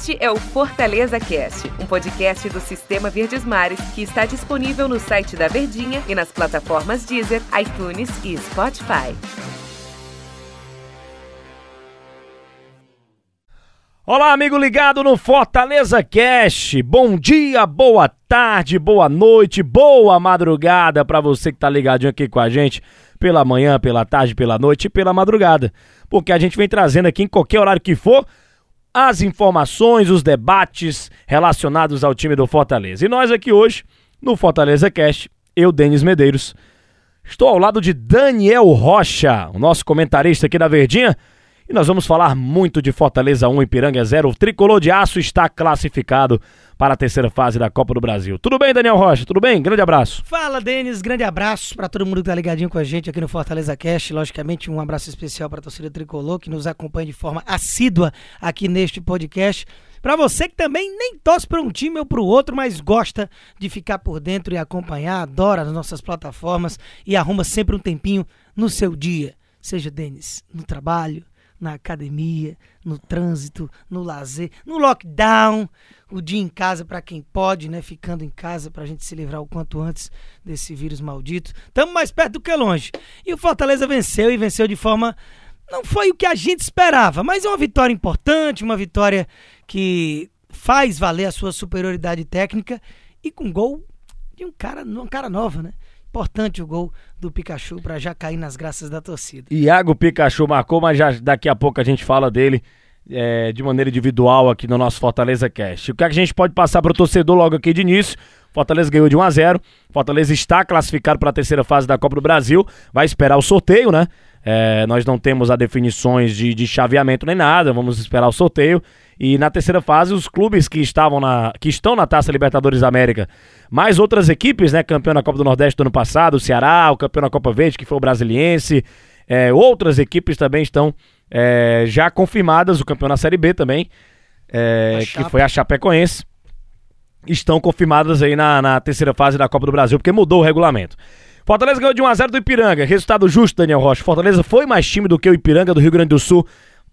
Este é o Fortaleza Cast, um podcast do Sistema Verdes Mares que está disponível no site da Verdinha e nas plataformas Deezer, iTunes e Spotify. Olá, amigo ligado no Fortaleza Cast. Bom dia, boa tarde, boa noite, boa madrugada para você que tá ligadinho aqui com a gente pela manhã, pela tarde, pela noite e pela madrugada. Porque a gente vem trazendo aqui em qualquer horário que for as informações, os debates relacionados ao time do Fortaleza. E nós aqui hoje, no Fortaleza Cast, eu, Denis Medeiros, estou ao lado de Daniel Rocha, o nosso comentarista aqui da Verdinha, e nós vamos falar muito de Fortaleza 1 e Piranga 0. O tricolor de aço está classificado para a terceira fase da Copa do Brasil. Tudo bem, Daniel Rocha? Tudo bem? Grande abraço. Fala, Denis. Grande abraço para todo mundo que tá ligadinho com a gente aqui no Fortaleza Cast. Logicamente, um abraço especial para a torcida tricolor que nos acompanha de forma assídua aqui neste podcast. Para você que também nem torce para um time ou para o outro, mas gosta de ficar por dentro e acompanhar, adora as nossas plataformas e arruma sempre um tempinho no seu dia. Seja, Denis, no trabalho, na academia, no trânsito, no lazer, no lockdown, o dia em casa para quem pode, né? Ficando em casa para a gente se livrar o quanto antes desse vírus maldito. Estamos mais perto do que longe. E o Fortaleza venceu e venceu de forma. Não foi o que a gente esperava, mas é uma vitória importante, uma vitória que faz valer a sua superioridade técnica e com gol de um cara, um cara nova, né? Importante o gol do Pikachu para já cair nas graças da torcida. Iago Pikachu marcou, mas já daqui a pouco a gente fala dele é, de maneira individual aqui no nosso Fortaleza Cast. O que, é que a gente pode passar para o torcedor logo aqui de início? Fortaleza ganhou de 1 a 0 Fortaleza está classificado para a terceira fase da Copa do Brasil. Vai esperar o sorteio, né? É, nós não temos a definições de, de chaveamento nem nada. Vamos esperar o sorteio. E na terceira fase, os clubes que estavam na que estão na Taça Libertadores da América, mais outras equipes, né, campeão da Copa do Nordeste do ano passado, o Ceará, o campeão da Copa Verde, que foi o Brasiliense, é, outras equipes também estão é, já confirmadas, o campeão da Série B também, é, que foi a Chapecoense, estão confirmadas aí na, na terceira fase da Copa do Brasil, porque mudou o regulamento. Fortaleza ganhou de 1x0 do Ipiranga. Resultado justo, Daniel Rocha. Fortaleza foi mais time do que o Ipiranga do Rio Grande do Sul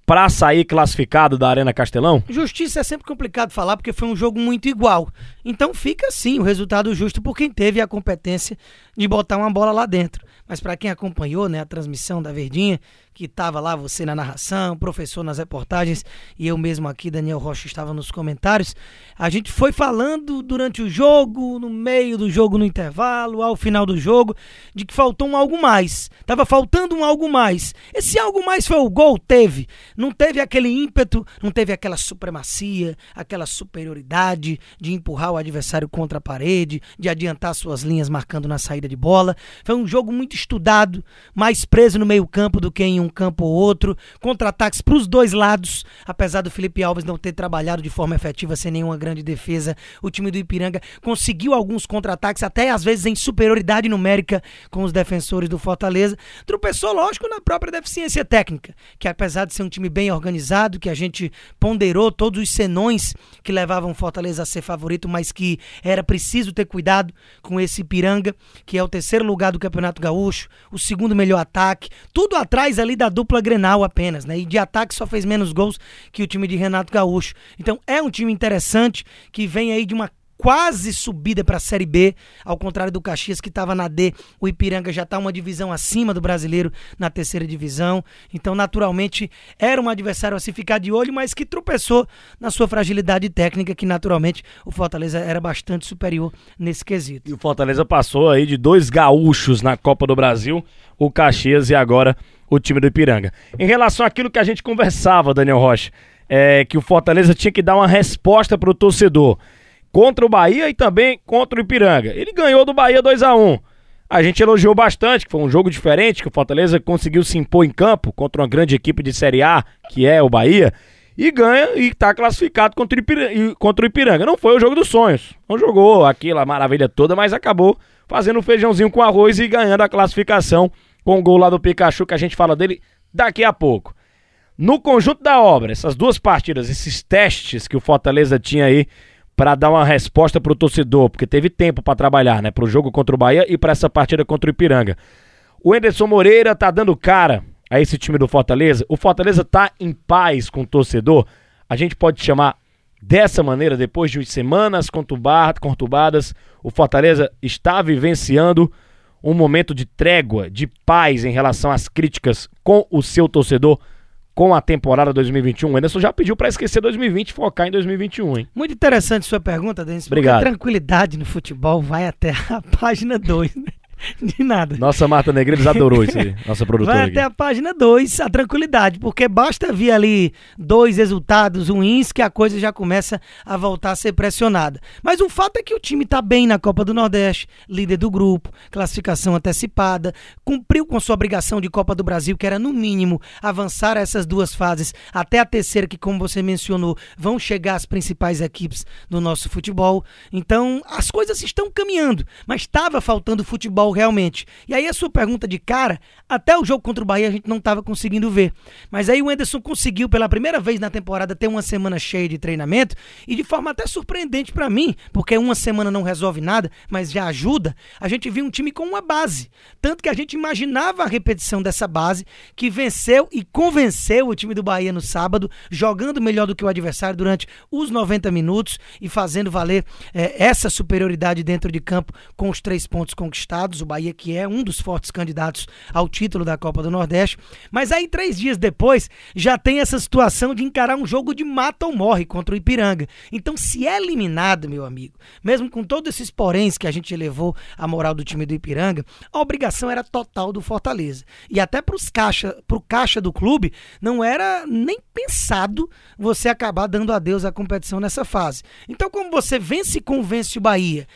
para sair classificado da Arena Castelão? Justiça é sempre complicado falar porque foi um jogo muito igual. Então fica sim o resultado justo por quem teve a competência de botar uma bola lá dentro. Mas para quem acompanhou né, a transmissão da Verdinha, que estava lá você na narração, professor nas reportagens e eu mesmo aqui, Daniel Rocha, estava nos comentários. A gente foi falando durante o jogo, no meio do jogo, no intervalo, ao final do jogo, de que faltou um algo mais. Tava faltando um algo mais. Esse algo mais foi o gol, teve. Não teve aquele ímpeto, não teve aquela supremacia, aquela superioridade de empurrar o adversário contra a parede, de adiantar suas linhas marcando na saída de bola. Foi um jogo muito estudado, mais preso no meio-campo do que em um campo ou outro, contra-ataques para os dois lados, apesar do Felipe Alves não ter trabalhado de forma efetiva sem nenhuma grande defesa, o time do Ipiranga conseguiu alguns contra-ataques, até às vezes em superioridade numérica com os defensores do Fortaleza. Tropeçou, lógico, na própria deficiência técnica, que apesar de ser um time bem organizado, que a gente ponderou todos os senões que levavam o Fortaleza a ser favorito, mas que era preciso ter cuidado com esse Ipiranga, que é o terceiro lugar do Campeonato Gaúcho, o segundo melhor ataque, tudo atrás ali da dupla Grenal apenas, né? E de ataque só fez menos gols que o time de Renato Gaúcho. Então é um time interessante que vem aí de uma quase subida para a Série B, ao contrário do Caxias que estava na D, o Ipiranga já está uma divisão acima do brasileiro na terceira divisão. Então, naturalmente, era um adversário a se ficar de olho, mas que tropeçou na sua fragilidade técnica, que naturalmente o Fortaleza era bastante superior nesse quesito. E o Fortaleza passou aí de dois gaúchos na Copa do Brasil, o Caxias e agora o time do Ipiranga. Em relação àquilo que a gente conversava, Daniel Rocha, é que o Fortaleza tinha que dar uma resposta para o torcedor contra o Bahia e também contra o Ipiranga. Ele ganhou do Bahia 2 a 1 A gente elogiou bastante, que foi um jogo diferente, que o Fortaleza conseguiu se impor em campo contra uma grande equipe de Série A, que é o Bahia, e ganha e está classificado contra o, Ipiranga, contra o Ipiranga. Não foi o jogo dos sonhos. Não jogou aquela maravilha toda, mas acabou fazendo um feijãozinho com arroz e ganhando a classificação com o gol lá do Pikachu, que a gente fala dele daqui a pouco. No conjunto da obra, essas duas partidas, esses testes que o Fortaleza tinha aí para dar uma resposta para o torcedor, porque teve tempo para trabalhar, né? Para o jogo contra o Bahia e para essa partida contra o Ipiranga. O Enderson Moreira tá dando cara a esse time do Fortaleza. O Fortaleza tá em paz com o torcedor. A gente pode chamar dessa maneira, depois de semanas conturbadas, o Fortaleza está vivenciando um momento de trégua, de paz em relação às críticas com o seu torcedor com a temporada 2021. O Anderson já pediu para esquecer 2020 e focar em 2021, hein? Muito interessante sua pergunta, Denis. Obrigado. Tranquilidade no futebol vai até a página 2, né? De nada. Nossa Marta Negreiros adorou isso aí, nossa produtora. Vai aqui. até a página 2, a tranquilidade, porque basta vir ali dois resultados ruins que a coisa já começa a voltar a ser pressionada. Mas o fato é que o time está bem na Copa do Nordeste, líder do grupo, classificação antecipada, cumpriu com sua obrigação de Copa do Brasil, que era no mínimo avançar essas duas fases até a terceira, que como você mencionou, vão chegar as principais equipes do nosso futebol. Então, as coisas estão caminhando, mas estava faltando futebol realmente. E aí a sua pergunta de cara, até o jogo contra o Bahia a gente não estava conseguindo ver. Mas aí o Enderson conseguiu pela primeira vez na temporada ter uma semana cheia de treinamento e de forma até surpreendente para mim, porque uma semana não resolve nada, mas já ajuda. A gente viu um time com uma base, tanto que a gente imaginava a repetição dessa base que venceu e convenceu o time do Bahia no sábado, jogando melhor do que o adversário durante os 90 minutos e fazendo valer é, essa superioridade dentro de campo com os três pontos conquistados. O Bahia que é um dos fortes candidatos ao título da Copa do Nordeste. Mas aí, três dias depois, já tem essa situação de encarar um jogo de mata ou morre contra o Ipiranga. Então, se é eliminado, meu amigo, mesmo com todos esses poréns que a gente elevou a moral do time do Ipiranga, a obrigação era total do Fortaleza. E até para os caixa, pro caixa do clube, não era nem pensado você acabar dando adeus à competição nessa fase. Então, como você vence e convence o Bahia,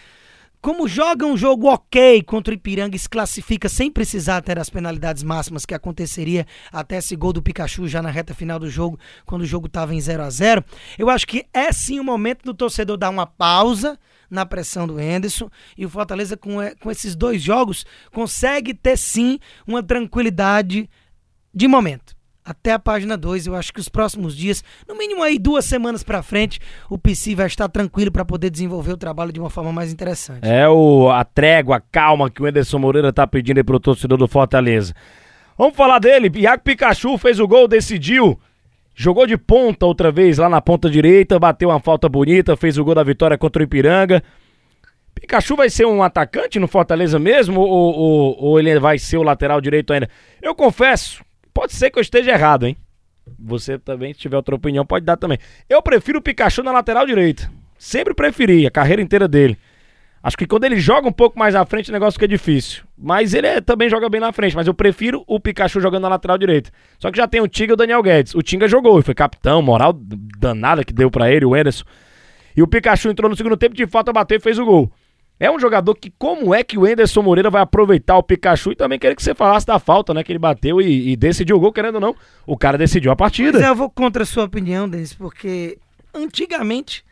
como joga um jogo ok contra o Ipiranga e se classifica sem precisar ter as penalidades máximas que aconteceria até esse gol do Pikachu já na reta final do jogo, quando o jogo estava em 0 a 0 eu acho que é sim o momento do torcedor dar uma pausa na pressão do Henderson e o Fortaleza com, com esses dois jogos consegue ter sim uma tranquilidade de momento até a página 2. Eu acho que os próximos dias, no mínimo aí duas semanas para frente, o PC vai estar tranquilo para poder desenvolver o trabalho de uma forma mais interessante. É o, a trégua, a calma que o Ederson Moreira tá pedindo aí pro torcedor do Fortaleza. Vamos falar dele. Iago Pikachu fez o gol, decidiu. Jogou de ponta outra vez lá na ponta direita, bateu uma falta bonita, fez o gol da vitória contra o Ipiranga. Pikachu vai ser um atacante no Fortaleza mesmo ou, ou, ou ele vai ser o lateral direito ainda? Eu confesso, Pode ser que eu esteja errado, hein? Você também, se tiver outra opinião, pode dar também. Eu prefiro o Pikachu na lateral direita. Sempre preferi, a carreira inteira dele. Acho que quando ele joga um pouco mais à frente, o negócio fica difícil. Mas ele é, também joga bem na frente. Mas eu prefiro o Pikachu jogando na lateral direita. Só que já tem o Tinga e o Daniel Guedes. O Tinga jogou e foi capitão, moral danada que deu para ele, o Anderson. E o Pikachu entrou no segundo tempo de falta, bateu e fez o gol. É um jogador que, como é que o Enderson Moreira vai aproveitar o Pikachu? E também queria que você falasse da falta, né? Que ele bateu e, e decidiu o gol, querendo ou não. O cara decidiu a partida. Mas eu vou contra a sua opinião, Denis, porque antigamente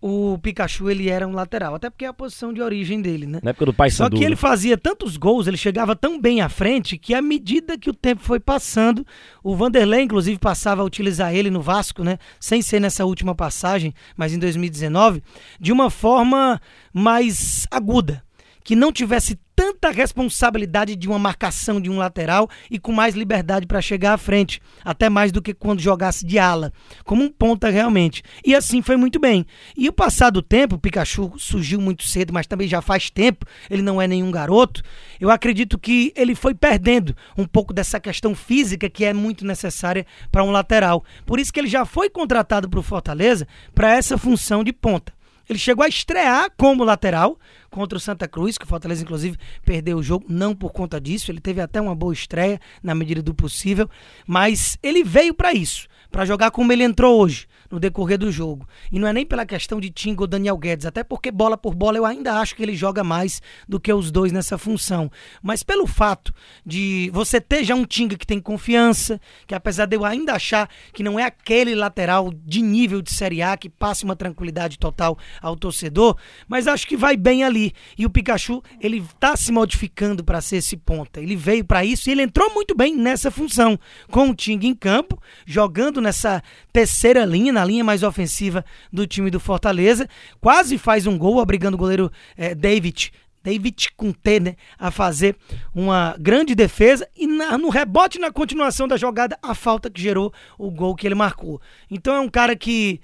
o Pikachu ele era um lateral, até porque é a posição de origem dele, né? Na época do Pai Só que ele fazia tantos gols, ele chegava tão bem à frente que à medida que o tempo foi passando, o Vanderlei inclusive passava a utilizar ele no Vasco, né? Sem ser nessa última passagem, mas em 2019, de uma forma mais aguda, que não tivesse tanta responsabilidade de uma marcação de um lateral e com mais liberdade para chegar à frente, até mais do que quando jogasse de ala, como um ponta realmente. E assim foi muito bem. E o passar do tempo, o Pikachu surgiu muito cedo, mas também já faz tempo, ele não é nenhum garoto. Eu acredito que ele foi perdendo um pouco dessa questão física que é muito necessária para um lateral. Por isso que ele já foi contratado para o Fortaleza para essa função de ponta. Ele chegou a estrear como lateral contra o Santa Cruz, que o Fortaleza, inclusive, perdeu o jogo, não por conta disso. Ele teve até uma boa estreia, na medida do possível, mas ele veio para isso, para jogar como ele entrou hoje no decorrer do jogo. E não é nem pela questão de Tinga ou Daniel Guedes, até porque bola por bola eu ainda acho que ele joga mais do que os dois nessa função. Mas pelo fato de você ter já um Tinga que tem confiança, que apesar de eu ainda achar que não é aquele lateral de nível de Série A que passe uma tranquilidade total ao torcedor, mas acho que vai bem ali. E o Pikachu, ele tá se modificando para ser esse ponta. Ele veio para isso e ele entrou muito bem nessa função, com o Tinga em campo, jogando nessa terceira linha, na linha mais ofensiva do time do Fortaleza. Quase faz um gol, obrigando o goleiro é, David David T, né, a fazer uma grande defesa e na, no rebote na continuação da jogada a falta que gerou o gol que ele marcou. Então é um cara que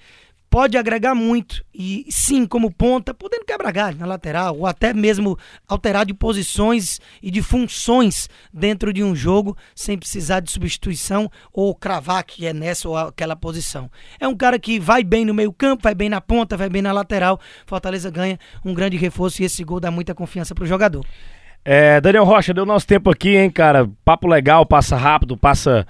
pode agregar muito. E sim, como ponta, podendo quebrar galho na lateral, ou até mesmo alterar de posições e de funções dentro de um jogo, sem precisar de substituição ou cravar que é nessa ou aquela posição. É um cara que vai bem no meio-campo, vai bem na ponta, vai bem na lateral. Fortaleza ganha um grande reforço e esse gol dá muita confiança pro jogador. É, Daniel Rocha, deu nosso tempo aqui, hein, cara? Papo legal, passa rápido, passa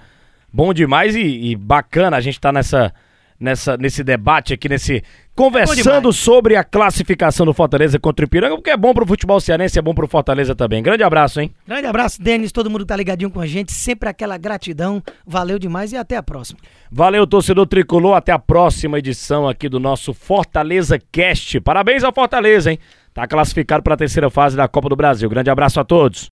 bom demais e, e bacana a gente tá nessa nessa, nesse debate aqui, nesse. Conversando sobre a classificação do Fortaleza contra o Ipiranga, porque é bom pro futebol cearense, é bom pro Fortaleza também. Grande abraço, hein? Grande abraço, Denis, todo mundo tá ligadinho com a gente, sempre aquela gratidão. Valeu demais e até a próxima. Valeu, torcedor tricolor, até a próxima edição aqui do nosso Fortaleza Cast. Parabéns ao Fortaleza, hein? Tá classificado para a terceira fase da Copa do Brasil. Grande abraço a todos.